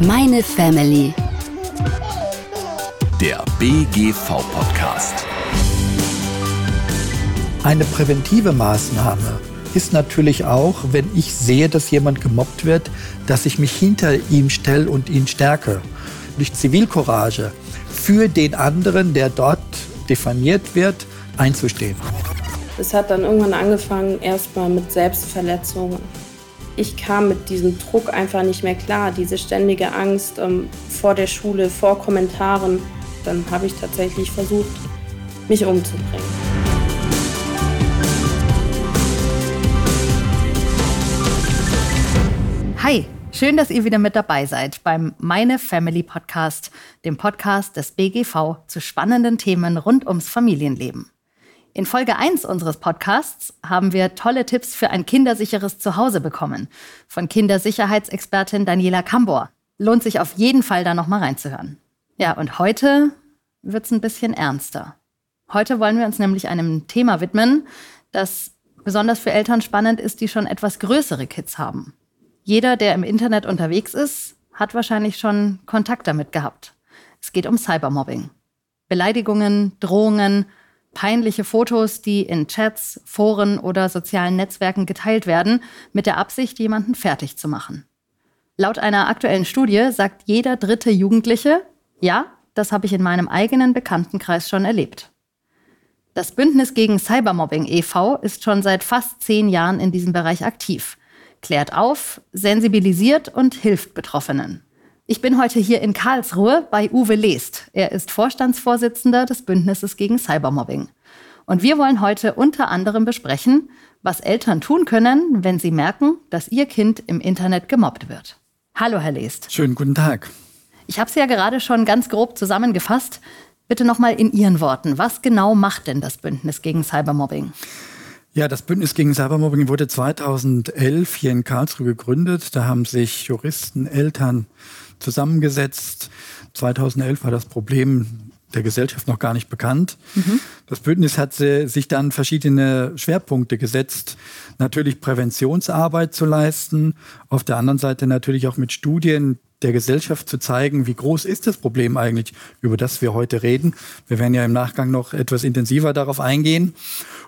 Meine Family. Der BGV-Podcast. Eine präventive Maßnahme ist natürlich auch, wenn ich sehe, dass jemand gemobbt wird, dass ich mich hinter ihm stelle und ihn stärke. Durch Zivilcourage für den anderen, der dort diffamiert wird, einzustehen. Es hat dann irgendwann angefangen, erstmal mit Selbstverletzungen ich kam mit diesem Druck einfach nicht mehr klar, diese ständige Angst ähm, vor der Schule, vor Kommentaren. Dann habe ich tatsächlich versucht, mich umzubringen. Hi, schön, dass ihr wieder mit dabei seid beim Meine Family Podcast, dem Podcast des BGV zu spannenden Themen rund ums Familienleben. In Folge 1 unseres Podcasts haben wir tolle Tipps für ein kindersicheres Zuhause bekommen von Kindersicherheitsexpertin Daniela Kambor. Lohnt sich auf jeden Fall da nochmal reinzuhören. Ja, und heute wird's ein bisschen ernster. Heute wollen wir uns nämlich einem Thema widmen, das besonders für Eltern spannend ist, die schon etwas größere Kids haben. Jeder, der im Internet unterwegs ist, hat wahrscheinlich schon Kontakt damit gehabt. Es geht um Cybermobbing. Beleidigungen, Drohungen, peinliche Fotos, die in Chats, Foren oder sozialen Netzwerken geteilt werden, mit der Absicht, jemanden fertig zu machen. Laut einer aktuellen Studie sagt jeder dritte Jugendliche, ja, das habe ich in meinem eigenen Bekanntenkreis schon erlebt. Das Bündnis gegen Cybermobbing e.V. ist schon seit fast zehn Jahren in diesem Bereich aktiv, klärt auf, sensibilisiert und hilft Betroffenen. Ich bin heute hier in Karlsruhe bei Uwe Lest. Er ist Vorstandsvorsitzender des Bündnisses gegen Cybermobbing. Und wir wollen heute unter anderem besprechen, was Eltern tun können, wenn sie merken, dass ihr Kind im Internet gemobbt wird. Hallo, Herr Lest. Schönen guten Tag. Ich habe es ja gerade schon ganz grob zusammengefasst. Bitte nochmal in Ihren Worten. Was genau macht denn das Bündnis gegen Cybermobbing? Ja, das Bündnis gegen Cybermobbing wurde 2011 hier in Karlsruhe gegründet. Da haben sich Juristen, Eltern, zusammengesetzt. 2011 war das Problem der Gesellschaft noch gar nicht bekannt. Mhm. Das Bündnis hat sich dann verschiedene Schwerpunkte gesetzt, natürlich Präventionsarbeit zu leisten, auf der anderen Seite natürlich auch mit Studien der Gesellschaft zu zeigen, wie groß ist das Problem eigentlich, über das wir heute reden. Wir werden ja im Nachgang noch etwas intensiver darauf eingehen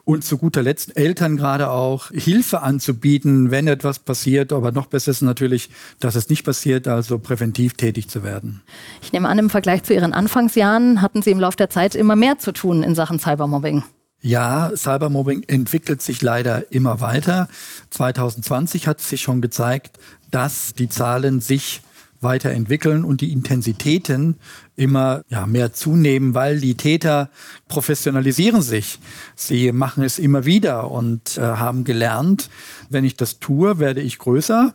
und zu guter Letzt Eltern gerade auch Hilfe anzubieten, wenn etwas passiert. Aber noch besser ist natürlich, dass es nicht passiert, also präventiv tätig zu werden. Ich nehme an, im Vergleich zu Ihren Anfangsjahren hatten Sie im Laufe der Zeit immer mehr zu tun in Sachen Cybermobbing. Ja, Cybermobbing entwickelt sich leider immer weiter. 2020 hat sich schon gezeigt, dass die Zahlen sich weiterentwickeln und die Intensitäten immer ja, mehr zunehmen, weil die Täter professionalisieren sich. Sie machen es immer wieder und äh, haben gelernt, wenn ich das tue, werde ich größer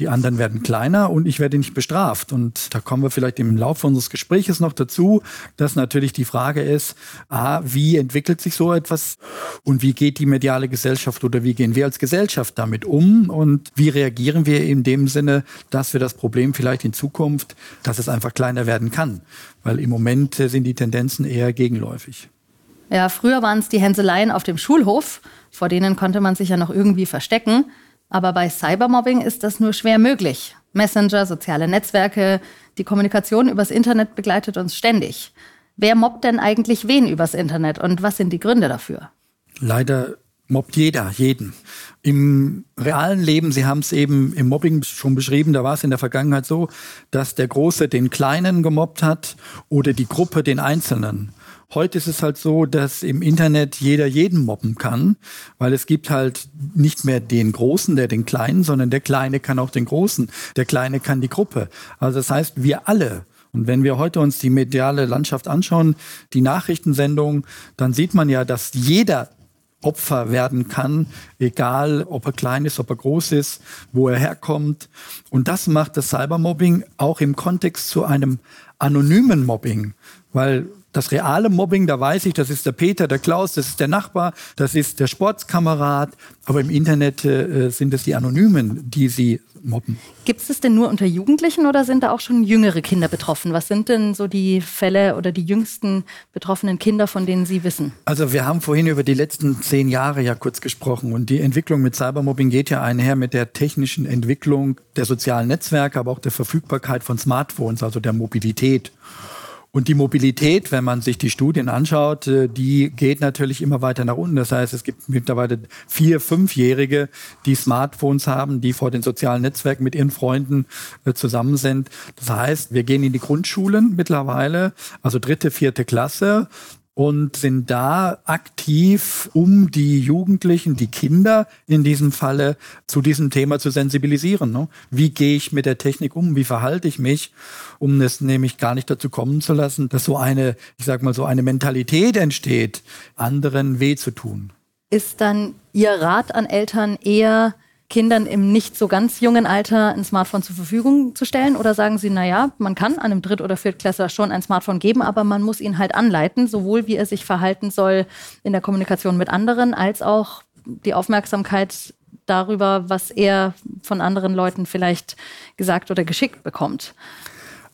die anderen werden kleiner und ich werde nicht bestraft. Und da kommen wir vielleicht im Laufe unseres Gespräches noch dazu, dass natürlich die Frage ist, a, wie entwickelt sich so etwas und wie geht die mediale Gesellschaft oder wie gehen wir als Gesellschaft damit um und wie reagieren wir in dem Sinne, dass wir das Problem vielleicht in Zukunft, dass es einfach kleiner werden kann. Weil im Moment sind die Tendenzen eher gegenläufig. Ja, früher waren es die Hänseleien auf dem Schulhof, vor denen konnte man sich ja noch irgendwie verstecken. Aber bei Cybermobbing ist das nur schwer möglich. Messenger, soziale Netzwerke, die Kommunikation übers Internet begleitet uns ständig. Wer mobbt denn eigentlich wen übers Internet und was sind die Gründe dafür? Leider mobbt jeder, jeden. Im realen Leben, Sie haben es eben im Mobbing schon beschrieben, da war es in der Vergangenheit so, dass der Große den Kleinen gemobbt hat oder die Gruppe den Einzelnen. Heute ist es halt so, dass im Internet jeder jeden mobben kann, weil es gibt halt nicht mehr den Großen, der den Kleinen, sondern der Kleine kann auch den Großen, der Kleine kann die Gruppe. Also das heißt, wir alle und wenn wir heute uns die mediale Landschaft anschauen, die Nachrichtensendung, dann sieht man ja, dass jeder Opfer werden kann, egal ob er klein ist, ob er groß ist, wo er herkommt. Und das macht das Cybermobbing auch im Kontext zu einem anonymen Mobbing, weil das reale Mobbing, da weiß ich, das ist der Peter, der Klaus, das ist der Nachbar, das ist der Sportskamerad. Aber im Internet äh, sind es die Anonymen, die sie mobben. Gibt es denn nur unter Jugendlichen oder sind da auch schon jüngere Kinder betroffen? Was sind denn so die Fälle oder die jüngsten betroffenen Kinder, von denen Sie wissen? Also wir haben vorhin über die letzten zehn Jahre ja kurz gesprochen und die Entwicklung mit Cybermobbing geht ja einher mit der technischen Entwicklung der sozialen Netzwerke, aber auch der Verfügbarkeit von Smartphones, also der Mobilität. Und die Mobilität, wenn man sich die Studien anschaut, äh, die geht natürlich immer weiter nach unten. Das heißt, es gibt mittlerweile vier, fünfjährige, die Smartphones haben, die vor den sozialen Netzwerken mit ihren Freunden äh, zusammen sind. Das heißt, wir gehen in die Grundschulen mittlerweile, also dritte, vierte Klasse und sind da aktiv, um die Jugendlichen, die Kinder in diesem Falle zu diesem Thema zu sensibilisieren. Ne? Wie gehe ich mit der Technik um? Wie verhalte ich mich? Um es nämlich gar nicht dazu kommen zu lassen, dass so eine, ich sag mal so eine Mentalität entsteht, anderen weh zu tun. Ist dann Ihr Rat an Eltern eher, Kindern im nicht so ganz jungen Alter ein Smartphone zur Verfügung zu stellen? Oder sagen Sie, naja, man kann einem Dritt- oder Viertklässler schon ein Smartphone geben, aber man muss ihn halt anleiten, sowohl wie er sich verhalten soll in der Kommunikation mit anderen, als auch die Aufmerksamkeit darüber, was er von anderen Leuten vielleicht gesagt oder geschickt bekommt.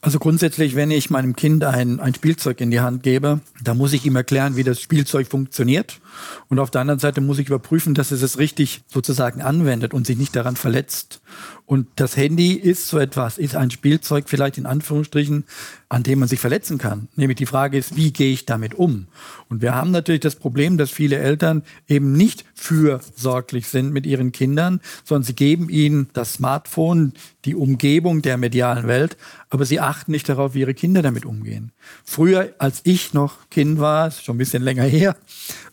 Also grundsätzlich, wenn ich meinem Kind ein, ein Spielzeug in die Hand gebe, da muss ich ihm erklären, wie das Spielzeug funktioniert. Und auf der anderen Seite muss ich überprüfen, dass es es richtig sozusagen anwendet und sich nicht daran verletzt. Und das Handy ist so etwas, ist ein Spielzeug vielleicht in Anführungsstrichen, an dem man sich verletzen kann. Nämlich die Frage ist, wie gehe ich damit um? Und wir haben natürlich das Problem, dass viele Eltern eben nicht fürsorglich sind mit ihren Kindern, sondern sie geben ihnen das Smartphone, die Umgebung der medialen Welt, aber sie achten nicht darauf, wie ihre Kinder damit umgehen. Früher, als ich noch Kind war, ist schon ein bisschen länger her,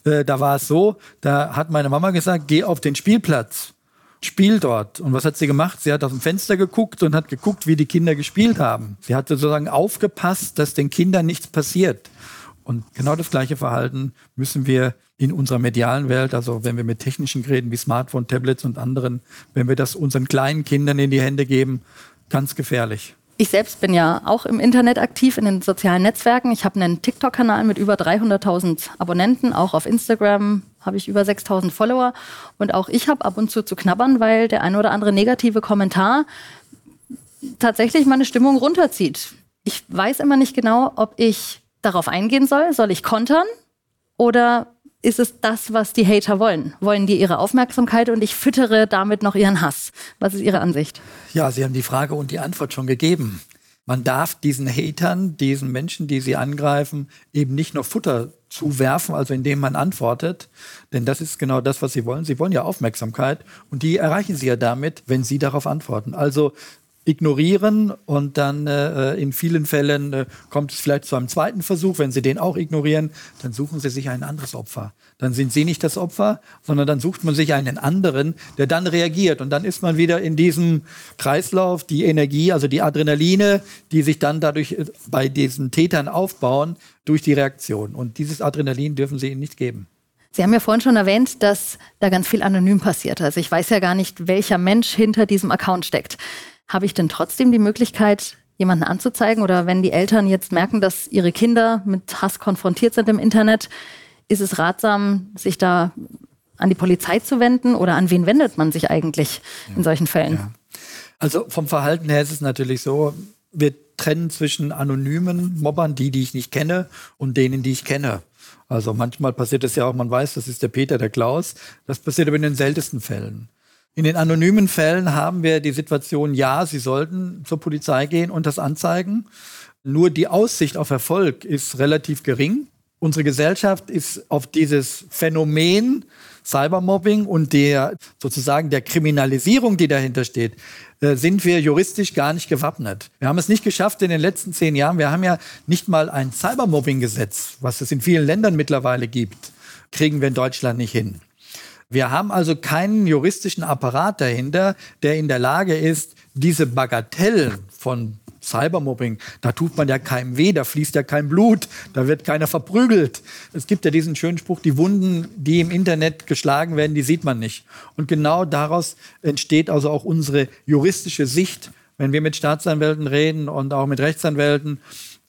äh, da war es so, da hat meine Mama gesagt, geh auf den Spielplatz spiel dort. Und was hat sie gemacht? Sie hat aus dem Fenster geguckt und hat geguckt, wie die Kinder gespielt haben. Sie hat sozusagen aufgepasst, dass den Kindern nichts passiert. Und genau das gleiche Verhalten müssen wir in unserer medialen Welt, also wenn wir mit technischen Geräten wie Smartphone, Tablets und anderen, wenn wir das unseren kleinen Kindern in die Hände geben, ganz gefährlich. Ich selbst bin ja auch im Internet aktiv, in den sozialen Netzwerken. Ich habe einen TikTok-Kanal mit über 300.000 Abonnenten. Auch auf Instagram habe ich über 6.000 Follower. Und auch ich habe ab und zu zu knabbern, weil der ein oder andere negative Kommentar tatsächlich meine Stimmung runterzieht. Ich weiß immer nicht genau, ob ich darauf eingehen soll. Soll ich kontern? Oder ist es das, was die Hater wollen? Wollen die ihre Aufmerksamkeit und ich füttere damit noch ihren Hass? Was ist Ihre Ansicht? Ja, Sie haben die Frage und die Antwort schon gegeben. Man darf diesen Hatern, diesen Menschen, die sie angreifen, eben nicht noch Futter zuwerfen, also indem man antwortet. Denn das ist genau das, was sie wollen. Sie wollen ja Aufmerksamkeit und die erreichen sie ja damit, wenn sie darauf antworten. Also ignorieren und dann äh, in vielen Fällen äh, kommt es vielleicht zu einem zweiten Versuch. Wenn Sie den auch ignorieren, dann suchen Sie sich ein anderes Opfer. Dann sind Sie nicht das Opfer, sondern dann sucht man sich einen anderen, der dann reagiert. Und dann ist man wieder in diesem Kreislauf, die Energie, also die Adrenaline, die sich dann dadurch äh, bei diesen Tätern aufbauen, durch die Reaktion. Und dieses Adrenalin dürfen Sie ihnen nicht geben. Sie haben ja vorhin schon erwähnt, dass da ganz viel anonym passiert. Also ich weiß ja gar nicht, welcher Mensch hinter diesem Account steckt habe ich denn trotzdem die Möglichkeit, jemanden anzuzeigen? Oder wenn die Eltern jetzt merken, dass ihre Kinder mit Hass konfrontiert sind im Internet, ist es ratsam, sich da an die Polizei zu wenden? Oder an wen wendet man sich eigentlich ja. in solchen Fällen? Ja. Also vom Verhalten her ist es natürlich so, wir trennen zwischen anonymen Mobbern, die, die ich nicht kenne, und denen, die ich kenne. Also manchmal passiert es ja auch, man weiß, das ist der Peter, der Klaus. Das passiert aber in den seltensten Fällen. In den anonymen Fällen haben wir die Situation, ja, Sie sollten zur Polizei gehen und das anzeigen. Nur die Aussicht auf Erfolg ist relativ gering. Unsere Gesellschaft ist auf dieses Phänomen Cybermobbing und der sozusagen der Kriminalisierung, die dahinter steht, äh, sind wir juristisch gar nicht gewappnet. Wir haben es nicht geschafft in den letzten zehn Jahren. Wir haben ja nicht mal ein Cybermobbing-Gesetz, was es in vielen Ländern mittlerweile gibt, kriegen wir in Deutschland nicht hin. Wir haben also keinen juristischen Apparat dahinter, der in der Lage ist, diese Bagatellen von Cybermobbing, da tut man ja keinem weh, da fließt ja kein Blut, da wird keiner verprügelt. Es gibt ja diesen schönen Spruch, die Wunden, die im Internet geschlagen werden, die sieht man nicht. Und genau daraus entsteht also auch unsere juristische Sicht, wenn wir mit Staatsanwälten reden und auch mit Rechtsanwälten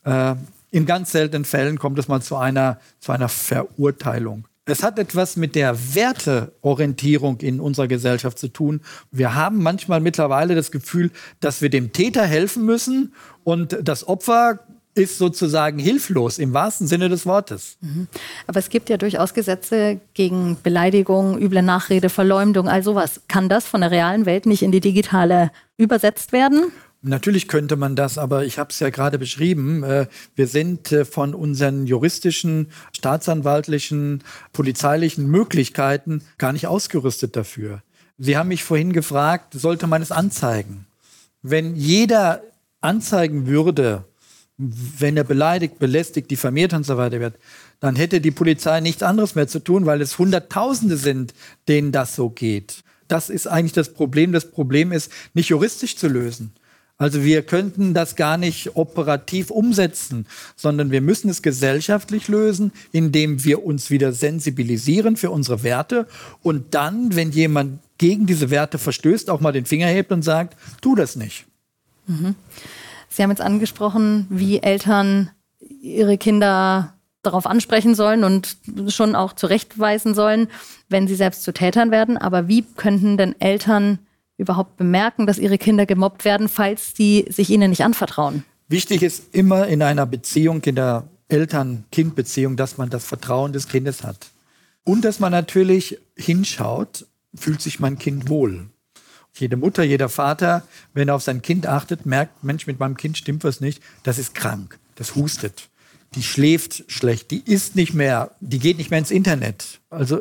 Äh, in ganz seltenen Fällen kommt es mal zu einer, zu einer Verurteilung. Es hat etwas mit der Werteorientierung in unserer Gesellschaft zu tun. Wir haben manchmal mittlerweile das Gefühl, dass wir dem Täter helfen müssen und das Opfer ist sozusagen hilflos im wahrsten Sinne des Wortes. Mhm. Aber es gibt ja durchaus Gesetze gegen Beleidigung, üble Nachrede, Verleumdung, all sowas. Kann das von der realen Welt nicht in die digitale übersetzt werden? Natürlich könnte man das, aber ich habe es ja gerade beschrieben. Äh, wir sind äh, von unseren juristischen, staatsanwaltlichen, polizeilichen Möglichkeiten gar nicht ausgerüstet dafür. Sie haben mich vorhin gefragt, sollte man es anzeigen? Wenn jeder anzeigen würde, wenn er beleidigt, belästigt, diffamiert und so weiter wird, dann hätte die Polizei nichts anderes mehr zu tun, weil es Hunderttausende sind, denen das so geht. Das ist eigentlich das Problem. Das Problem ist nicht juristisch zu lösen. Also wir könnten das gar nicht operativ umsetzen, sondern wir müssen es gesellschaftlich lösen, indem wir uns wieder sensibilisieren für unsere Werte und dann, wenn jemand gegen diese Werte verstößt, auch mal den Finger hebt und sagt, tu das nicht. Mhm. Sie haben jetzt angesprochen, wie Eltern ihre Kinder darauf ansprechen sollen und schon auch zurechtweisen sollen, wenn sie selbst zu Tätern werden. Aber wie könnten denn Eltern überhaupt bemerken, dass ihre Kinder gemobbt werden, falls sie sich ihnen nicht anvertrauen? Wichtig ist immer in einer Beziehung, in der Eltern-Kind-Beziehung, dass man das Vertrauen des Kindes hat. Und dass man natürlich hinschaut, fühlt sich mein Kind wohl. Jede Mutter, jeder Vater, wenn er auf sein Kind achtet, merkt, Mensch, mit meinem Kind stimmt was nicht. Das ist krank. Das hustet. Die schläft schlecht. Die isst nicht mehr. Die geht nicht mehr ins Internet. Also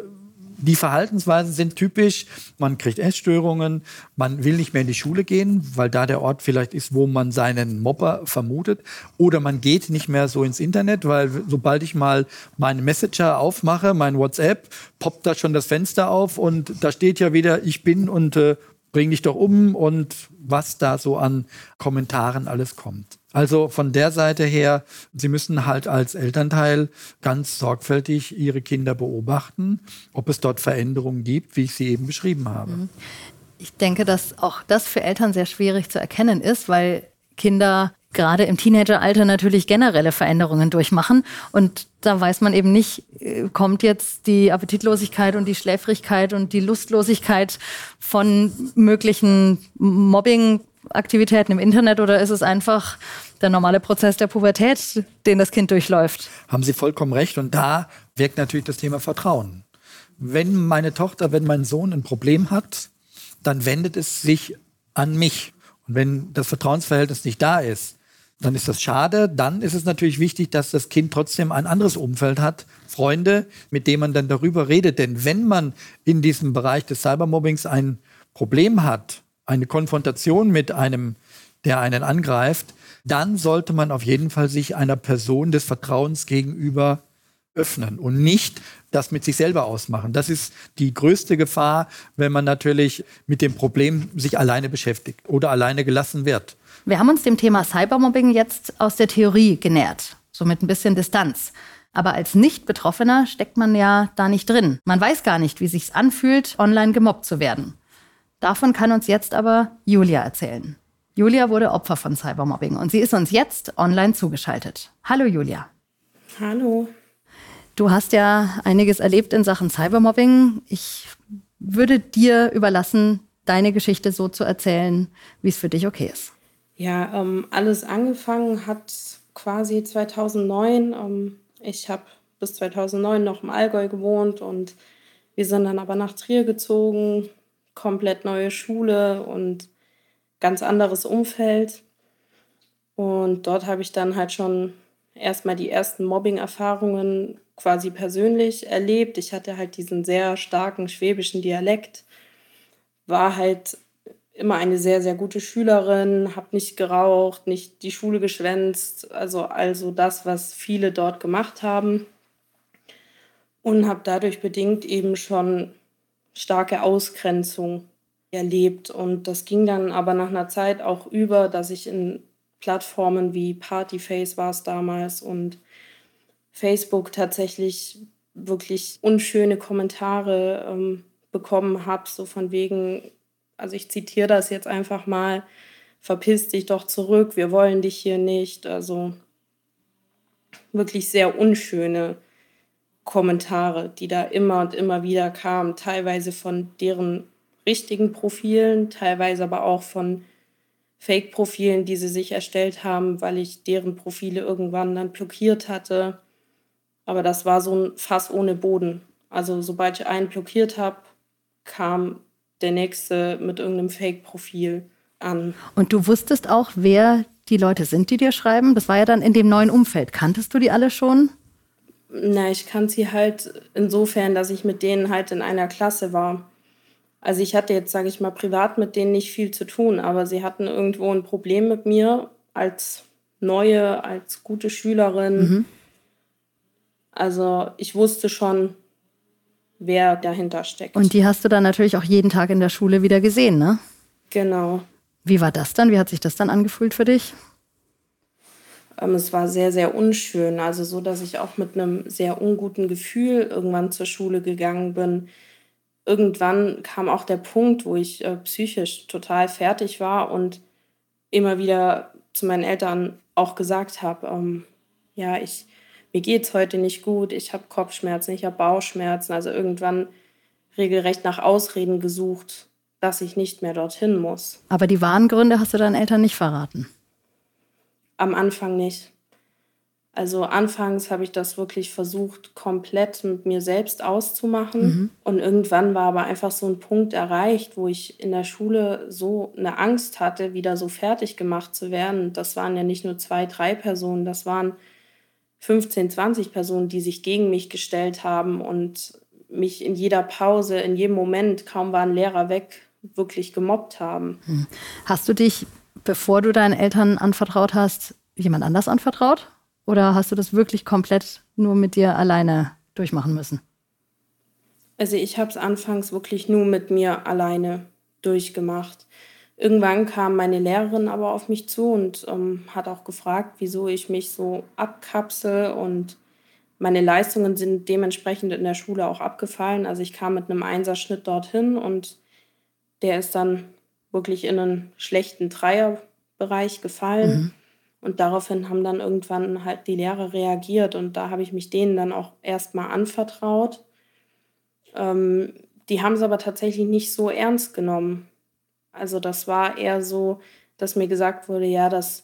die Verhaltensweisen sind typisch. Man kriegt Essstörungen, man will nicht mehr in die Schule gehen, weil da der Ort vielleicht ist, wo man seinen Mopper vermutet. Oder man geht nicht mehr so ins Internet, weil sobald ich mal meinen Messenger aufmache, mein WhatsApp, poppt da schon das Fenster auf und da steht ja wieder, ich bin und äh, bring dich doch um und was da so an Kommentaren alles kommt. Also von der Seite her, Sie müssen halt als Elternteil ganz sorgfältig Ihre Kinder beobachten, ob es dort Veränderungen gibt, wie ich sie eben beschrieben habe. Mhm. Ich denke, dass auch das für Eltern sehr schwierig zu erkennen ist, weil Kinder gerade im Teenageralter natürlich generelle Veränderungen durchmachen. Und da weiß man eben nicht, äh, kommt jetzt die Appetitlosigkeit und die Schläfrigkeit und die Lustlosigkeit von möglichen Mobbing-Aktivitäten im Internet oder ist es einfach der normale Prozess der Pubertät, den das Kind durchläuft? Haben Sie vollkommen recht. Und da wirkt natürlich das Thema Vertrauen. Wenn meine Tochter, wenn mein Sohn ein Problem hat, dann wendet es sich an mich. Und wenn das Vertrauensverhältnis nicht da ist, dann ist das schade. Dann ist es natürlich wichtig, dass das Kind trotzdem ein anderes Umfeld hat, Freunde, mit denen man dann darüber redet. Denn wenn man in diesem Bereich des Cybermobbings ein Problem hat, eine Konfrontation mit einem, der einen angreift, dann sollte man auf jeden Fall sich einer Person des Vertrauens gegenüber öffnen und nicht das mit sich selber ausmachen. Das ist die größte Gefahr, wenn man natürlich mit dem Problem sich alleine beschäftigt oder alleine gelassen wird. Wir haben uns dem Thema Cybermobbing jetzt aus der Theorie genähert, so mit ein bisschen Distanz. Aber als Nicht-Betroffener steckt man ja da nicht drin. Man weiß gar nicht, wie sich's anfühlt, online gemobbt zu werden. Davon kann uns jetzt aber Julia erzählen. Julia wurde Opfer von Cybermobbing und sie ist uns jetzt online zugeschaltet. Hallo Julia. Hallo. Du hast ja einiges erlebt in Sachen Cybermobbing. Ich würde dir überlassen, deine Geschichte so zu erzählen, wie es für dich okay ist. Ja, ähm, alles angefangen hat quasi 2009. Ähm, ich habe bis 2009 noch im Allgäu gewohnt und wir sind dann aber nach Trier gezogen, komplett neue Schule und ganz anderes Umfeld. Und dort habe ich dann halt schon erstmal die ersten Mobbing-Erfahrungen quasi persönlich erlebt. Ich hatte halt diesen sehr starken schwäbischen Dialekt, war halt immer eine sehr, sehr gute Schülerin, habe nicht geraucht, nicht die Schule geschwänzt, also also das, was viele dort gemacht haben. Und habe dadurch bedingt eben schon starke Ausgrenzung erlebt. Und das ging dann aber nach einer Zeit auch über, dass ich in Plattformen wie Partyface war es damals und Facebook tatsächlich wirklich unschöne Kommentare ähm, bekommen habe, so von wegen, also ich zitiere das jetzt einfach mal, verpiss dich doch zurück, wir wollen dich hier nicht. Also wirklich sehr unschöne Kommentare, die da immer und immer wieder kamen, teilweise von deren richtigen Profilen, teilweise aber auch von Fake-Profilen, die sie sich erstellt haben, weil ich deren Profile irgendwann dann blockiert hatte. Aber das war so ein Fass ohne Boden. Also sobald ich einen blockiert habe, kam der nächste mit irgendeinem Fake-Profil an. Und du wusstest auch, wer die Leute sind, die dir schreiben? Das war ja dann in dem neuen Umfeld. Kanntest du die alle schon? Na, ich kannte sie halt insofern, dass ich mit denen halt in einer Klasse war. Also ich hatte jetzt, sage ich mal, privat mit denen nicht viel zu tun, aber sie hatten irgendwo ein Problem mit mir als neue, als gute Schülerin. Mhm. Also ich wusste schon, wer dahinter steckt. Und die hast du dann natürlich auch jeden Tag in der Schule wieder gesehen, ne? Genau. Wie war das dann? Wie hat sich das dann angefühlt für dich? Ähm, es war sehr, sehr unschön. Also so, dass ich auch mit einem sehr unguten Gefühl irgendwann zur Schule gegangen bin. Irgendwann kam auch der Punkt, wo ich äh, psychisch total fertig war und immer wieder zu meinen Eltern auch gesagt habe, ähm, ja, ich, mir es heute nicht gut, ich habe Kopfschmerzen, ich habe Bauchschmerzen. Also irgendwann regelrecht nach Ausreden gesucht, dass ich nicht mehr dorthin muss. Aber die wahren Gründe hast du deinen Eltern nicht verraten? Am Anfang nicht. Also anfangs habe ich das wirklich versucht, komplett mit mir selbst auszumachen. Mhm. Und irgendwann war aber einfach so ein Punkt erreicht, wo ich in der Schule so eine Angst hatte, wieder so fertig gemacht zu werden. Das waren ja nicht nur zwei, drei Personen, das waren 15, 20 Personen, die sich gegen mich gestellt haben und mich in jeder Pause, in jedem Moment, kaum war ein Lehrer weg, wirklich gemobbt haben. Hm. Hast du dich, bevor du deinen Eltern anvertraut hast, jemand anders anvertraut? Oder hast du das wirklich komplett nur mit dir alleine durchmachen müssen? Also ich habe es anfangs wirklich nur mit mir alleine durchgemacht. Irgendwann kam meine Lehrerin aber auf mich zu und ähm, hat auch gefragt, wieso ich mich so abkapsel und meine Leistungen sind dementsprechend in der Schule auch abgefallen. Also ich kam mit einem Einserschnitt dorthin und der ist dann wirklich in einen schlechten Dreierbereich gefallen. Mhm. Und daraufhin haben dann irgendwann halt die Lehrer reagiert und da habe ich mich denen dann auch erstmal anvertraut. Ähm, die haben es aber tatsächlich nicht so ernst genommen. Also das war eher so, dass mir gesagt wurde, ja, das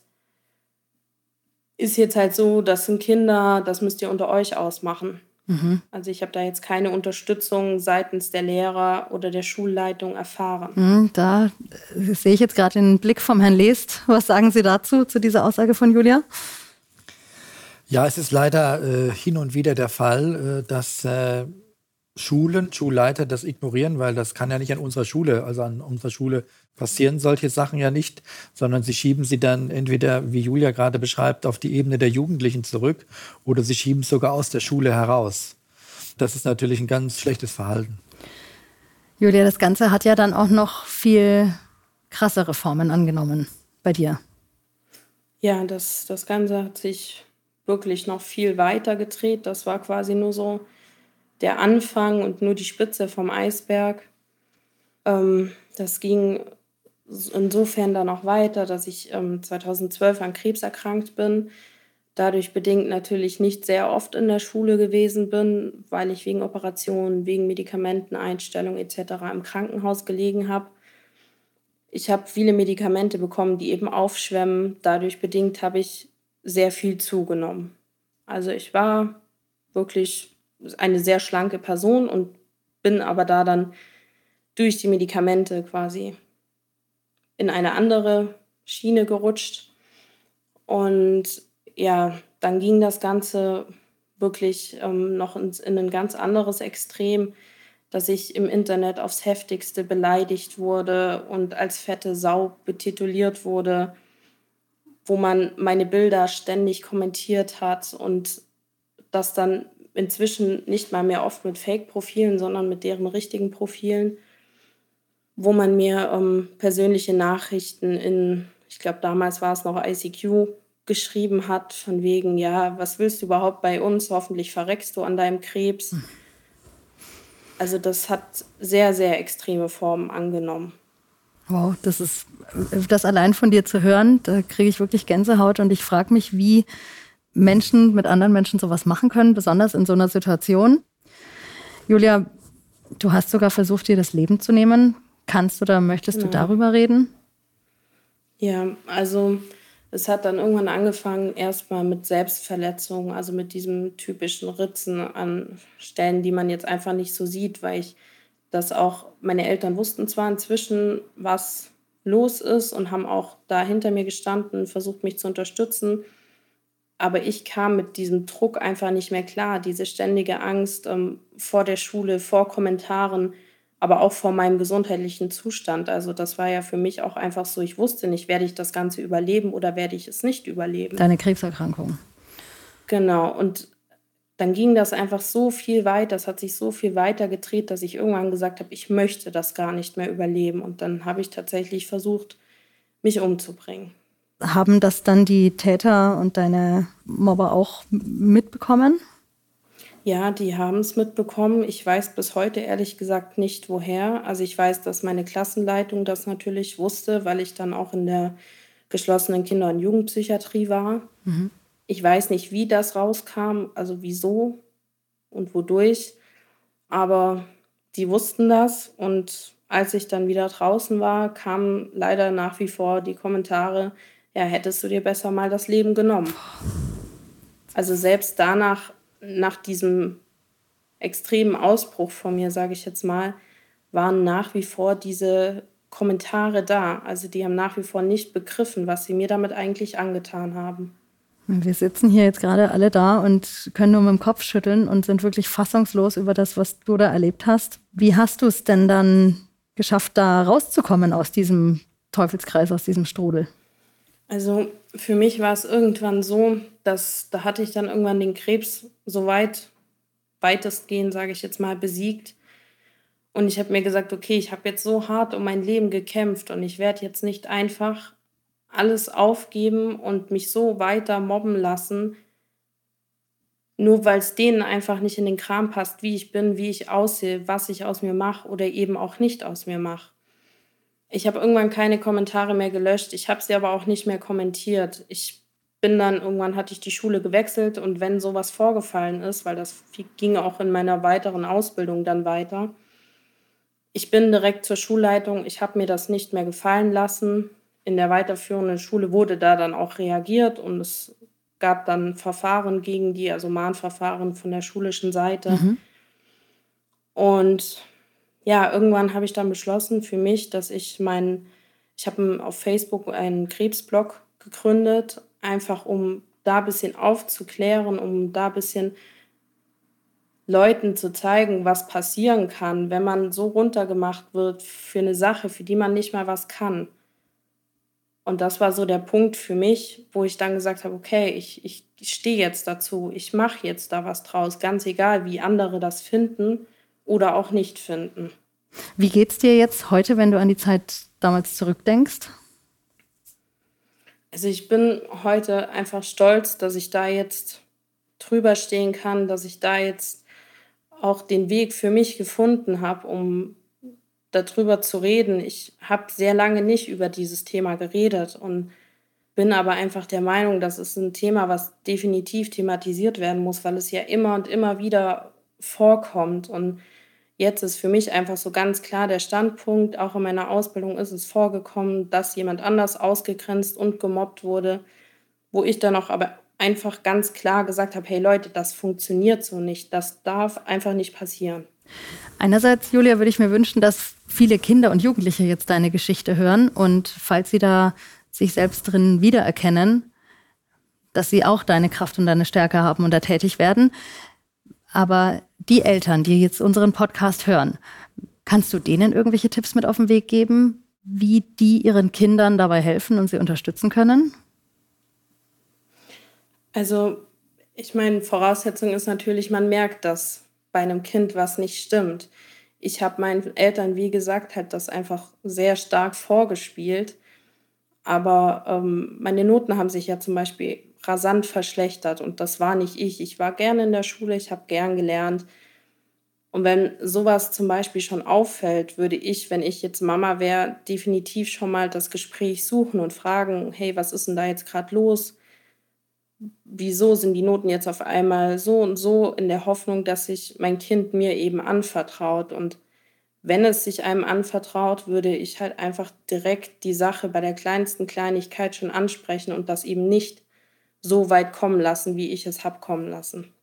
ist jetzt halt so, das sind Kinder, das müsst ihr unter euch ausmachen. Mhm. Also ich habe da jetzt keine Unterstützung seitens der Lehrer oder der Schulleitung erfahren. Mhm, da sehe ich jetzt gerade den Blick vom Herrn Lest. Was sagen Sie dazu, zu dieser Aussage von Julia? Ja, es ist leider äh, hin und wieder der Fall, äh, dass äh, Schulen, Schulleiter das ignorieren, weil das kann ja nicht an unserer Schule, also an unserer Schule passieren solche Sachen ja nicht, sondern sie schieben sie dann entweder, wie Julia gerade beschreibt, auf die Ebene der Jugendlichen zurück oder sie schieben es sogar aus der Schule heraus. Das ist natürlich ein ganz schlechtes Verhalten. Julia, das Ganze hat ja dann auch noch viel krassere Formen angenommen bei dir. Ja, das, das Ganze hat sich wirklich noch viel weiter gedreht. Das war quasi nur so der Anfang und nur die Spitze vom Eisberg. Ähm, das ging insofern dann auch weiter, dass ich ähm, 2012 an Krebs erkrankt bin. Dadurch bedingt natürlich nicht sehr oft in der Schule gewesen bin, weil ich wegen Operationen, wegen Medikamenteneinstellung etc. im Krankenhaus gelegen habe. Ich habe viele Medikamente bekommen, die eben aufschwemmen. Dadurch bedingt habe ich sehr viel zugenommen. Also ich war wirklich eine sehr schlanke Person und bin aber da dann durch die Medikamente quasi in eine andere Schiene gerutscht. Und ja, dann ging das Ganze wirklich ähm, noch in, in ein ganz anderes Extrem, dass ich im Internet aufs heftigste beleidigt wurde und als fette Sau betituliert wurde, wo man meine Bilder ständig kommentiert hat und das dann inzwischen nicht mal mehr oft mit Fake-Profilen, sondern mit deren richtigen Profilen, wo man mir ähm, persönliche Nachrichten in, ich glaube damals war es noch ICQ, geschrieben hat, von wegen, ja, was willst du überhaupt bei uns? Hoffentlich verreckst du an deinem Krebs. Hm. Also das hat sehr, sehr extreme Formen angenommen. Wow, das ist das allein von dir zu hören, da kriege ich wirklich Gänsehaut und ich frage mich, wie Menschen mit anderen Menschen sowas machen können, besonders in so einer Situation. Julia, du hast sogar versucht, dir das Leben zu nehmen. Kannst oder möchtest genau. du darüber reden? Ja, also es hat dann irgendwann angefangen, erstmal mit Selbstverletzungen, also mit diesem typischen Ritzen an Stellen, die man jetzt einfach nicht so sieht, weil ich das auch, meine Eltern wussten zwar inzwischen, was los ist und haben auch da hinter mir gestanden, versucht mich zu unterstützen. Aber ich kam mit diesem Druck einfach nicht mehr klar. Diese ständige Angst ähm, vor der Schule, vor Kommentaren, aber auch vor meinem gesundheitlichen Zustand. Also das war ja für mich auch einfach so, ich wusste nicht, werde ich das Ganze überleben oder werde ich es nicht überleben. Deine Krebserkrankung. Genau. Und dann ging das einfach so viel weiter, das hat sich so viel weiter gedreht, dass ich irgendwann gesagt habe, ich möchte das gar nicht mehr überleben. Und dann habe ich tatsächlich versucht, mich umzubringen. Haben das dann die Täter und deine Mobber auch mitbekommen? Ja, die haben es mitbekommen. Ich weiß bis heute ehrlich gesagt nicht, woher. Also ich weiß, dass meine Klassenleitung das natürlich wusste, weil ich dann auch in der geschlossenen Kinder- und Jugendpsychiatrie war. Mhm. Ich weiß nicht, wie das rauskam, also wieso und wodurch, aber die wussten das und als ich dann wieder draußen war, kamen leider nach wie vor die Kommentare, ja, hättest du dir besser mal das Leben genommen. Also selbst danach, nach diesem extremen Ausbruch von mir, sage ich jetzt mal, waren nach wie vor diese Kommentare da. Also die haben nach wie vor nicht begriffen, was sie mir damit eigentlich angetan haben. Wir sitzen hier jetzt gerade alle da und können nur mit dem Kopf schütteln und sind wirklich fassungslos über das, was du da erlebt hast. Wie hast du es denn dann geschafft, da rauszukommen aus diesem Teufelskreis, aus diesem Strudel? Also für mich war es irgendwann so, dass da hatte ich dann irgendwann den Krebs so weit, weitestgehend, sage ich jetzt mal, besiegt. Und ich habe mir gesagt, okay, ich habe jetzt so hart um mein Leben gekämpft und ich werde jetzt nicht einfach alles aufgeben und mich so weiter mobben lassen, nur weil es denen einfach nicht in den Kram passt, wie ich bin, wie ich aussehe, was ich aus mir mache oder eben auch nicht aus mir mache. Ich habe irgendwann keine Kommentare mehr gelöscht. Ich habe sie aber auch nicht mehr kommentiert. Ich bin dann, irgendwann hatte ich die Schule gewechselt und wenn sowas vorgefallen ist, weil das ging auch in meiner weiteren Ausbildung dann weiter, ich bin direkt zur Schulleitung. Ich habe mir das nicht mehr gefallen lassen. In der weiterführenden Schule wurde da dann auch reagiert und es gab dann Verfahren gegen die, also Mahnverfahren von der schulischen Seite. Mhm. Und ja, irgendwann habe ich dann beschlossen für mich, dass ich meinen, ich habe auf Facebook einen Krebsblog gegründet, einfach um da ein bisschen aufzuklären, um da ein bisschen Leuten zu zeigen, was passieren kann, wenn man so runtergemacht wird für eine Sache, für die man nicht mal was kann. Und das war so der Punkt für mich, wo ich dann gesagt habe, okay, ich, ich stehe jetzt dazu, ich mache jetzt da was draus, ganz egal, wie andere das finden oder auch nicht finden. Wie geht's dir jetzt heute, wenn du an die Zeit damals zurückdenkst? Also ich bin heute einfach stolz, dass ich da jetzt drüber stehen kann, dass ich da jetzt auch den Weg für mich gefunden habe, um darüber zu reden. Ich habe sehr lange nicht über dieses Thema geredet und bin aber einfach der Meinung, das ist ein Thema, was definitiv thematisiert werden muss, weil es ja immer und immer wieder vorkommt. Und jetzt ist für mich einfach so ganz klar der Standpunkt, auch in meiner Ausbildung ist es vorgekommen, dass jemand anders ausgegrenzt und gemobbt wurde, wo ich dann auch aber einfach ganz klar gesagt habe, hey Leute, das funktioniert so nicht, das darf einfach nicht passieren. Einerseits, Julia, würde ich mir wünschen, dass viele Kinder und Jugendliche jetzt deine Geschichte hören und falls sie da sich selbst drin wiedererkennen, dass sie auch deine Kraft und deine Stärke haben und da tätig werden. Aber die Eltern, die jetzt unseren Podcast hören, kannst du denen irgendwelche Tipps mit auf den Weg geben, wie die ihren Kindern dabei helfen und sie unterstützen können? Also, ich meine, Voraussetzung ist natürlich, man merkt, dass bei einem Kind was nicht stimmt. Ich habe meinen Eltern, wie gesagt, halt das einfach sehr stark vorgespielt. Aber ähm, meine Noten haben sich ja zum Beispiel rasant verschlechtert und das war nicht ich. Ich war gerne in der Schule, ich habe gern gelernt. Und wenn sowas zum Beispiel schon auffällt, würde ich, wenn ich jetzt Mama wäre, definitiv schon mal das Gespräch suchen und fragen, hey, was ist denn da jetzt gerade los? wieso sind die Noten jetzt auf einmal so und so in der Hoffnung, dass sich mein Kind mir eben anvertraut. Und wenn es sich einem anvertraut, würde ich halt einfach direkt die Sache bei der kleinsten Kleinigkeit schon ansprechen und das eben nicht so weit kommen lassen, wie ich es habe kommen lassen.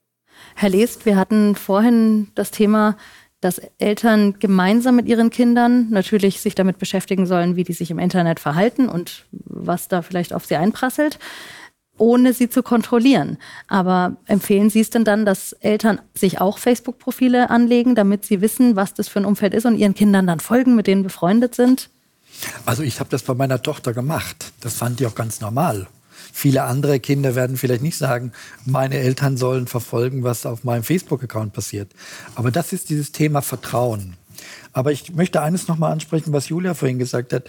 Herr Lest, wir hatten vorhin das Thema, dass Eltern gemeinsam mit ihren Kindern natürlich sich damit beschäftigen sollen, wie die sich im Internet verhalten und was da vielleicht auf sie einprasselt, ohne sie zu kontrollieren. Aber empfehlen Sie es denn dann, dass Eltern sich auch Facebook-Profile anlegen, damit sie wissen, was das für ein Umfeld ist und ihren Kindern dann folgen, mit denen befreundet sind? Also ich habe das bei meiner Tochter gemacht. Das fand ich auch ganz normal. Viele andere Kinder werden vielleicht nicht sagen, meine Eltern sollen verfolgen, was auf meinem Facebook-Account passiert. Aber das ist dieses Thema Vertrauen. Aber ich möchte eines nochmal ansprechen, was Julia vorhin gesagt hat.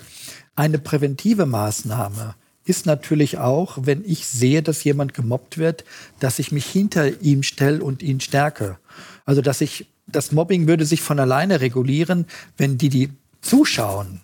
Eine präventive Maßnahme ist natürlich auch, wenn ich sehe, dass jemand gemobbt wird, dass ich mich hinter ihm stelle und ihn stärke. Also dass ich, das Mobbing würde sich von alleine regulieren, wenn die, die zuschauen,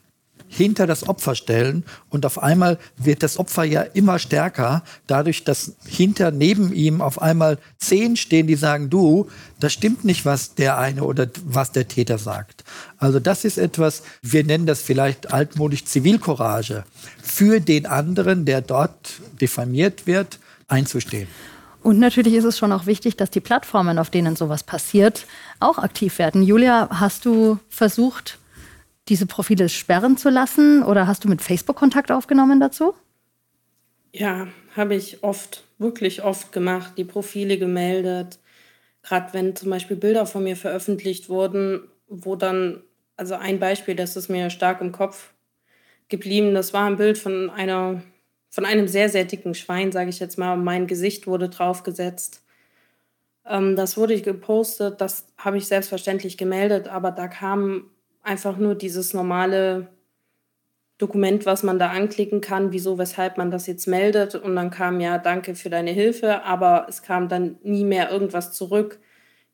hinter das Opfer stellen und auf einmal wird das Opfer ja immer stärker, dadurch, dass hinter neben ihm auf einmal zehn stehen, die sagen, du, das stimmt nicht, was der eine oder was der Täter sagt. Also das ist etwas, wir nennen das vielleicht altmodisch Zivilcourage, für den anderen, der dort diffamiert wird, einzustehen. Und natürlich ist es schon auch wichtig, dass die Plattformen, auf denen sowas passiert, auch aktiv werden. Julia, hast du versucht, diese Profile sperren zu lassen? Oder hast du mit Facebook Kontakt aufgenommen dazu? Ja, habe ich oft, wirklich oft gemacht, die Profile gemeldet. Gerade wenn zum Beispiel Bilder von mir veröffentlicht wurden, wo dann, also ein Beispiel, das ist mir stark im Kopf geblieben, das war ein Bild von einer, von einem sehr, sehr dicken Schwein, sage ich jetzt mal, und mein Gesicht wurde draufgesetzt. Ähm, das wurde gepostet, das habe ich selbstverständlich gemeldet, aber da kamen einfach nur dieses normale Dokument, was man da anklicken kann, wieso, weshalb man das jetzt meldet. Und dann kam ja, danke für deine Hilfe, aber es kam dann nie mehr irgendwas zurück.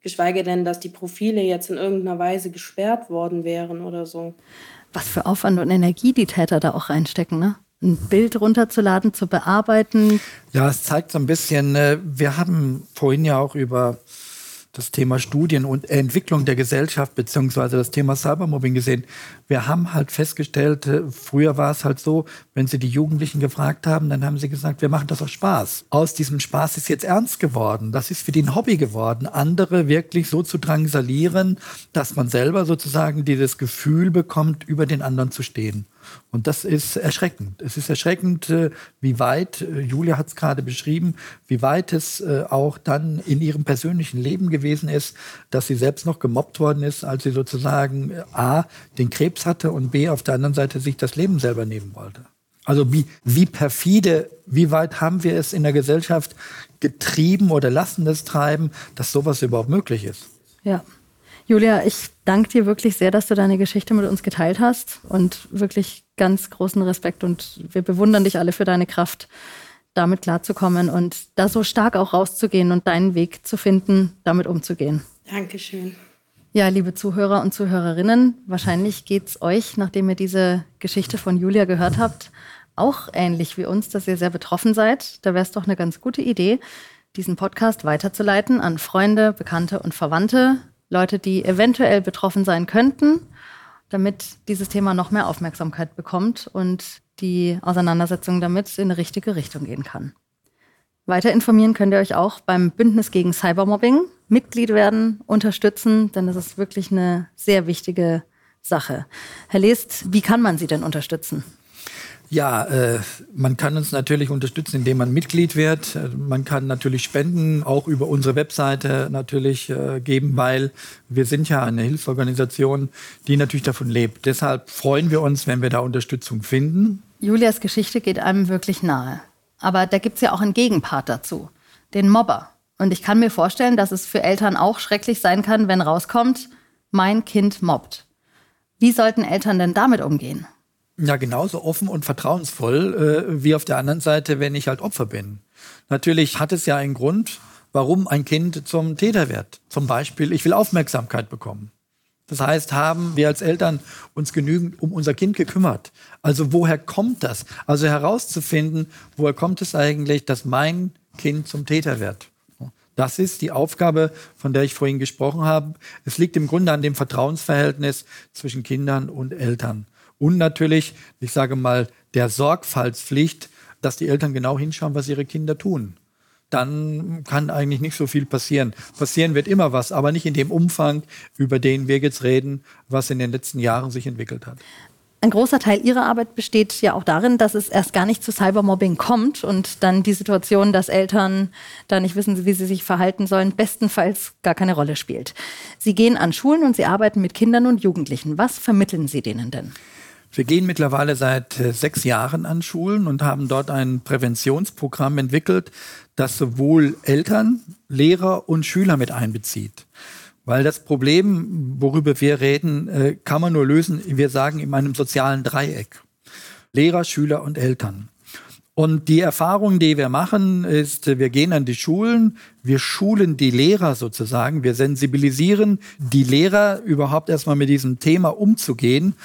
Geschweige denn, dass die Profile jetzt in irgendeiner Weise gesperrt worden wären oder so. Was für Aufwand und Energie die Täter da auch reinstecken, ne? Ein Bild runterzuladen, zu bearbeiten. Ja, es zeigt so ein bisschen, äh, wir haben vorhin ja auch über das Thema Studien und Entwicklung der Gesellschaft beziehungsweise das Thema Cybermobbing gesehen. Wir haben halt festgestellt, äh, früher war es halt so, wenn sie die Jugendlichen gefragt haben, dann haben sie gesagt, wir machen das aus Spaß. Aus diesem Spaß ist jetzt ernst geworden. Das ist für die ein Hobby geworden, andere wirklich so zu drangsalieren, dass man selber sozusagen dieses Gefühl bekommt, über den anderen zu stehen. Und das ist erschreckend. Es ist erschreckend, äh, wie weit, äh, Julia hat es gerade beschrieben, wie weit es äh, auch dann in ihrem persönlichen Leben gewesen ist, dass sie selbst noch gemobbt worden ist, als sie sozusagen A, den Krebs hatte und B, auf der anderen Seite sich das Leben selber nehmen wollte. Also wie, wie perfide, wie weit haben wir es in der Gesellschaft getrieben oder lassen es treiben, dass sowas überhaupt möglich ist? Ja. Julia, ich danke dir wirklich sehr, dass du deine Geschichte mit uns geteilt hast und wirklich ganz großen Respekt und wir bewundern dich alle für deine Kraft, damit klarzukommen und da so stark auch rauszugehen und deinen Weg zu finden, damit umzugehen. Dankeschön. Ja, liebe Zuhörer und Zuhörerinnen, wahrscheinlich geht es euch, nachdem ihr diese Geschichte von Julia gehört habt, auch ähnlich wie uns, dass ihr sehr betroffen seid. Da wäre es doch eine ganz gute Idee, diesen Podcast weiterzuleiten an Freunde, Bekannte und Verwandte, Leute, die eventuell betroffen sein könnten, damit dieses Thema noch mehr Aufmerksamkeit bekommt und die Auseinandersetzung damit in eine richtige Richtung gehen kann. Weiter informieren könnt ihr euch auch beim Bündnis gegen Cybermobbing. Mitglied werden, unterstützen, denn das ist wirklich eine sehr wichtige Sache. Herr Lest, wie kann man Sie denn unterstützen? Ja, äh, man kann uns natürlich unterstützen, indem man Mitglied wird. Man kann natürlich Spenden auch über unsere Webseite natürlich äh, geben, weil wir sind ja eine Hilfsorganisation, die natürlich davon lebt. Deshalb freuen wir uns, wenn wir da Unterstützung finden. Julias Geschichte geht einem wirklich nahe. Aber da gibt's ja auch einen Gegenpart dazu, den Mobber. Und ich kann mir vorstellen, dass es für Eltern auch schrecklich sein kann, wenn rauskommt, mein Kind mobbt. Wie sollten Eltern denn damit umgehen? Ja, genauso offen und vertrauensvoll äh, wie auf der anderen Seite, wenn ich halt Opfer bin. Natürlich hat es ja einen Grund, warum ein Kind zum Täter wird. Zum Beispiel, ich will Aufmerksamkeit bekommen. Das heißt, haben wir als Eltern uns genügend um unser Kind gekümmert? Also woher kommt das? Also herauszufinden, woher kommt es eigentlich, dass mein Kind zum Täter wird. Das ist die Aufgabe, von der ich vorhin gesprochen habe. Es liegt im Grunde an dem Vertrauensverhältnis zwischen Kindern und Eltern. Und natürlich, ich sage mal, der Sorgfaltspflicht, dass die Eltern genau hinschauen, was ihre Kinder tun. Dann kann eigentlich nicht so viel passieren. Passieren wird immer was, aber nicht in dem Umfang, über den wir jetzt reden, was in den letzten Jahren sich entwickelt hat. Ein großer Teil Ihrer Arbeit besteht ja auch darin, dass es erst gar nicht zu Cybermobbing kommt und dann die Situation, dass Eltern da nicht wissen, wie sie sich verhalten sollen, bestenfalls gar keine Rolle spielt. Sie gehen an Schulen und Sie arbeiten mit Kindern und Jugendlichen. Was vermitteln Sie denen denn? Wir gehen mittlerweile seit äh, sechs Jahren an Schulen und haben dort ein Präventionsprogramm entwickelt, das sowohl Eltern, Lehrer und Schüler mit einbezieht. Weil das Problem, worüber wir reden, äh, kann man nur lösen, wir sagen, in einem sozialen Dreieck. Lehrer, Schüler und Eltern. Und die Erfahrung, die wir machen, ist, wir gehen an die Schulen, wir schulen die Lehrer sozusagen, wir sensibilisieren die Lehrer überhaupt erstmal mit diesem Thema umzugehen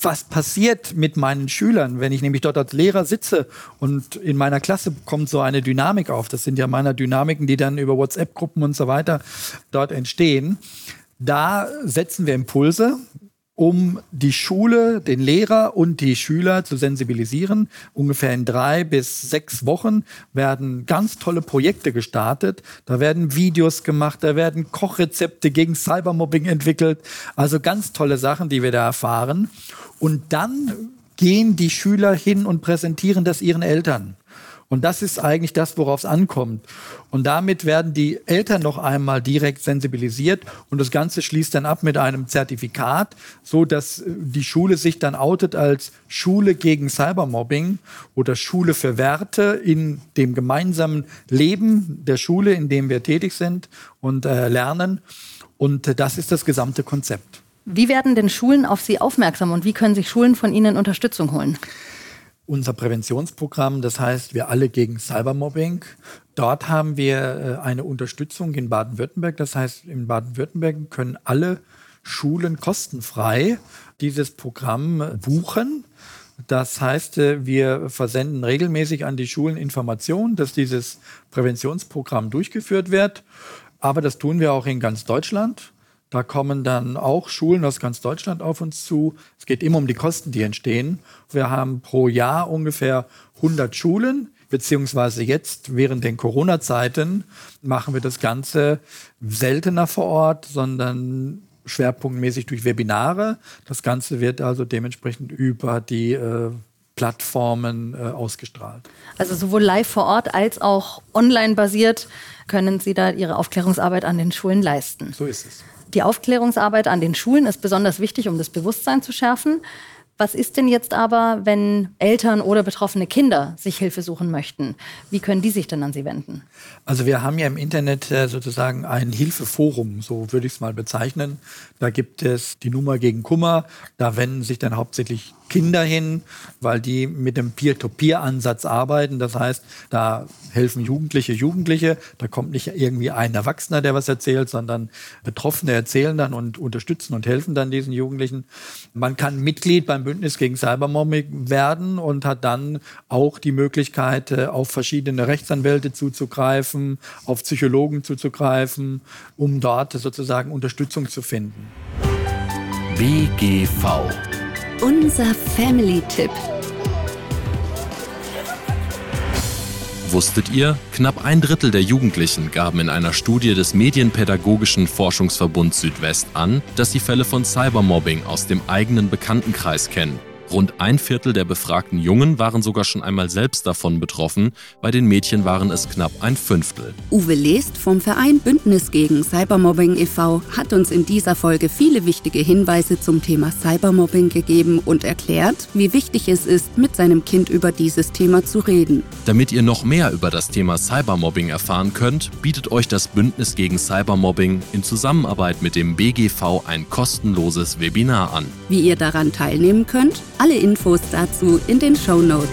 was passiert mit meinen Schülern, wenn ich nämlich dort als Lehrer sitze und in meiner Klasse kommt so eine Dynamik auf. Das sind ja meine Dynamiken, die dann über WhatsApp-Gruppen und so weiter dort entstehen. Da setzen wir Impulse, um die Schule, den Lehrer und die Schüler zu sensibilisieren. Ungefähr in drei bis sechs Wochen werden ganz tolle Projekte gestartet. Da werden Videos gemacht, da werden Kochrezepte gegen Cybermobbing entwickelt. Also ganz tolle Sachen, die wir da erfahren. Und dann gehen die Schüler hin und präsentieren das ihren Eltern. Und das ist eigentlich das, worauf es ankommt. Und damit werden die Eltern noch einmal direkt sensibilisiert und das Ganze schließt dann ab mit einem Zertifikat, so dass äh, die Schule sich dann outet als Schule gegen Cybermobbing oder Schule für Werte in dem gemeinsamen Leben der Schule, in dem wir tätig sind und äh, lernen. Und äh, das ist das gesamte Konzept. Wie werden denn Schulen auf Sie aufmerksam und wie können sich Schulen von Ihnen Unterstützung holen? Unser Präventionsprogramm, das heißt Wir alle gegen Cybermobbing. Dort haben wir äh, eine Unterstützung in Baden-Württemberg. Das heißt, in Baden-Württemberg können alle Schulen kostenfrei dieses Programm äh, buchen. Das heißt, äh, wir versenden regelmäßig an die Schulen Informationen, dass dieses Präventionsprogramm durchgeführt wird. Aber das tun wir auch in ganz Deutschland. Da kommen dann auch Schulen aus ganz Deutschland auf uns zu. Es geht immer um die Kosten, die entstehen. Wir haben pro Jahr ungefähr 100 Schulen, beziehungsweise jetzt während den Corona-Zeiten machen wir das Ganze seltener vor Ort, sondern schwerpunktmäßig durch Webinare. Das Ganze wird also dementsprechend über die äh, Plattformen äh, ausgestrahlt. Also sowohl live vor Ort als auch online basiert können Sie da Ihre Aufklärungsarbeit an den Schulen leisten. So ist es. Die Aufklärungsarbeit an den Schulen ist besonders wichtig, um das Bewusstsein zu schärfen. Was ist denn jetzt aber, wenn Eltern oder betroffene Kinder sich Hilfe suchen möchten? Wie können die sich denn an Sie wenden? Also wir haben ja im Internet äh, sozusagen ein Hilfeforum, so würde ich es mal bezeichnen. Da gibt es die Nummer gegen Kummer. Da wenden sich dann hauptsächlich Kinder hin, weil die mit dem Peer-to-Peer-Ansatz arbeiten. Das heißt, da helfen Jugendliche Jugendliche. Da kommt nicht irgendwie ein Erwachsener, der was erzählt, sondern Betroffene erzählen dann und unterstützen und helfen dann diesen Jugendlichen. Man kann Mitglied beim Bündnis gegen Cybermobbing werden und hat dann auch die Möglichkeit, äh, auf verschiedene Rechtsanwälte zuzugreifen, auf Psychologen zuzugreifen, um dort sozusagen Unterstützung zu finden. BGV unser Family-Tipp. Wusstet ihr, knapp ein Drittel der Jugendlichen gaben in einer Studie des Medienpädagogischen Forschungsverbunds Südwest an, dass sie Fälle von Cybermobbing aus dem eigenen Bekanntenkreis kennen. Rund ein Viertel der befragten Jungen waren sogar schon einmal selbst davon betroffen, bei den Mädchen waren es knapp ein Fünftel. Uwe Lest vom Verein Bündnis gegen Cybermobbing e.V. hat uns in dieser Folge viele wichtige Hinweise zum Thema Cybermobbing gegeben und erklärt, wie wichtig es ist, mit seinem Kind über dieses Thema zu reden. Damit ihr noch mehr über das Thema Cybermobbing erfahren könnt, bietet euch das Bündnis gegen Cybermobbing in Zusammenarbeit mit dem BGV ein kostenloses Webinar an. Wie ihr daran teilnehmen könnt, alle Infos dazu in den Show Notes.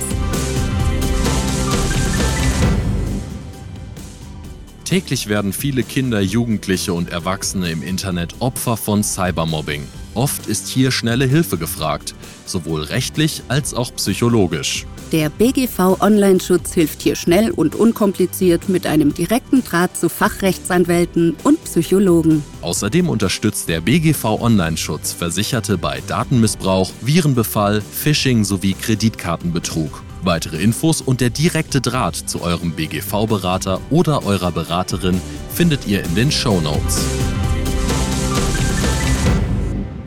Täglich werden viele Kinder, Jugendliche und Erwachsene im Internet Opfer von Cybermobbing. Oft ist hier schnelle Hilfe gefragt, sowohl rechtlich als auch psychologisch. Der BGV Online-Schutz hilft hier schnell und unkompliziert mit einem direkten Draht zu Fachrechtsanwälten und Psychologen. Außerdem unterstützt der BGV Online-Schutz Versicherte bei Datenmissbrauch, Virenbefall, Phishing sowie Kreditkartenbetrug. Weitere Infos und der direkte Draht zu eurem BGV-Berater oder eurer Beraterin findet ihr in den Show Notes.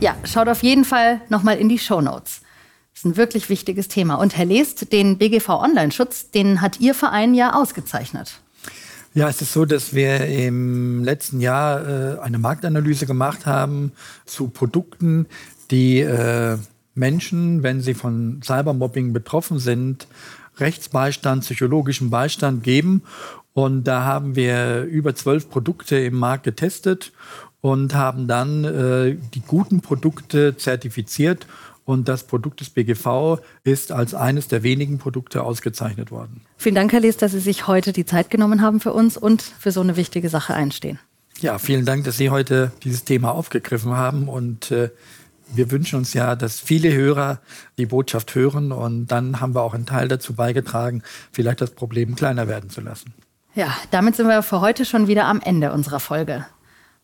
Ja, schaut auf jeden Fall nochmal in die Show Notes. Das ist ein wirklich wichtiges Thema. Und Herr Lest, den BGV Online-Schutz, den hat Ihr Verein ja ausgezeichnet. Ja, es ist so, dass wir im letzten Jahr äh, eine Marktanalyse gemacht haben zu Produkten, die äh, Menschen, wenn sie von Cybermobbing betroffen sind, Rechtsbeistand, psychologischen Beistand geben. Und da haben wir über zwölf Produkte im Markt getestet und haben dann äh, die guten Produkte zertifiziert. Und das Produkt des BGV ist als eines der wenigen Produkte ausgezeichnet worden. Vielen Dank, Herr Lies, dass Sie sich heute die Zeit genommen haben für uns und für so eine wichtige Sache einstehen. Ja, vielen Dank, dass Sie heute dieses Thema aufgegriffen haben und äh, wir wünschen uns ja, dass viele Hörer die Botschaft hören und dann haben wir auch einen Teil dazu beigetragen, vielleicht das Problem kleiner werden zu lassen. Ja, damit sind wir für heute schon wieder am Ende unserer Folge.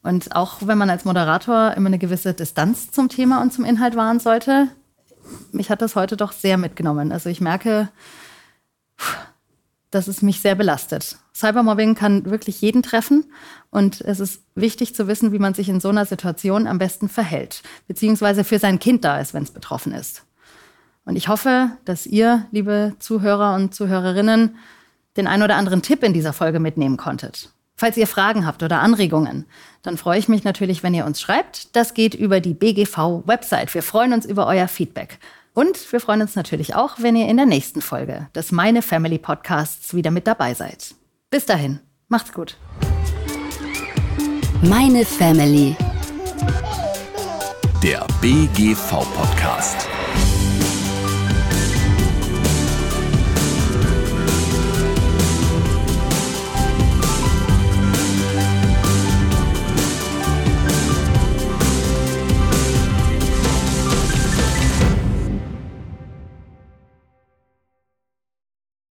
Und auch wenn man als Moderator immer eine gewisse Distanz zum Thema und zum Inhalt wahren sollte, mich hat das heute doch sehr mitgenommen. Also ich merke, dass es mich sehr belastet. Cybermobbing kann wirklich jeden treffen und es ist wichtig zu wissen, wie man sich in so einer Situation am besten verhält, beziehungsweise für sein Kind da ist, wenn es betroffen ist. Und ich hoffe, dass ihr, liebe Zuhörer und Zuhörerinnen, den ein oder anderen Tipp in dieser Folge mitnehmen konntet. Falls ihr Fragen habt oder Anregungen, dann freue ich mich natürlich, wenn ihr uns schreibt. Das geht über die BGV-Website. Wir freuen uns über euer Feedback. Und wir freuen uns natürlich auch, wenn ihr in der nächsten Folge des Meine Family Podcasts wieder mit dabei seid. Bis dahin, macht's gut. Meine Family. Der BGV Podcast.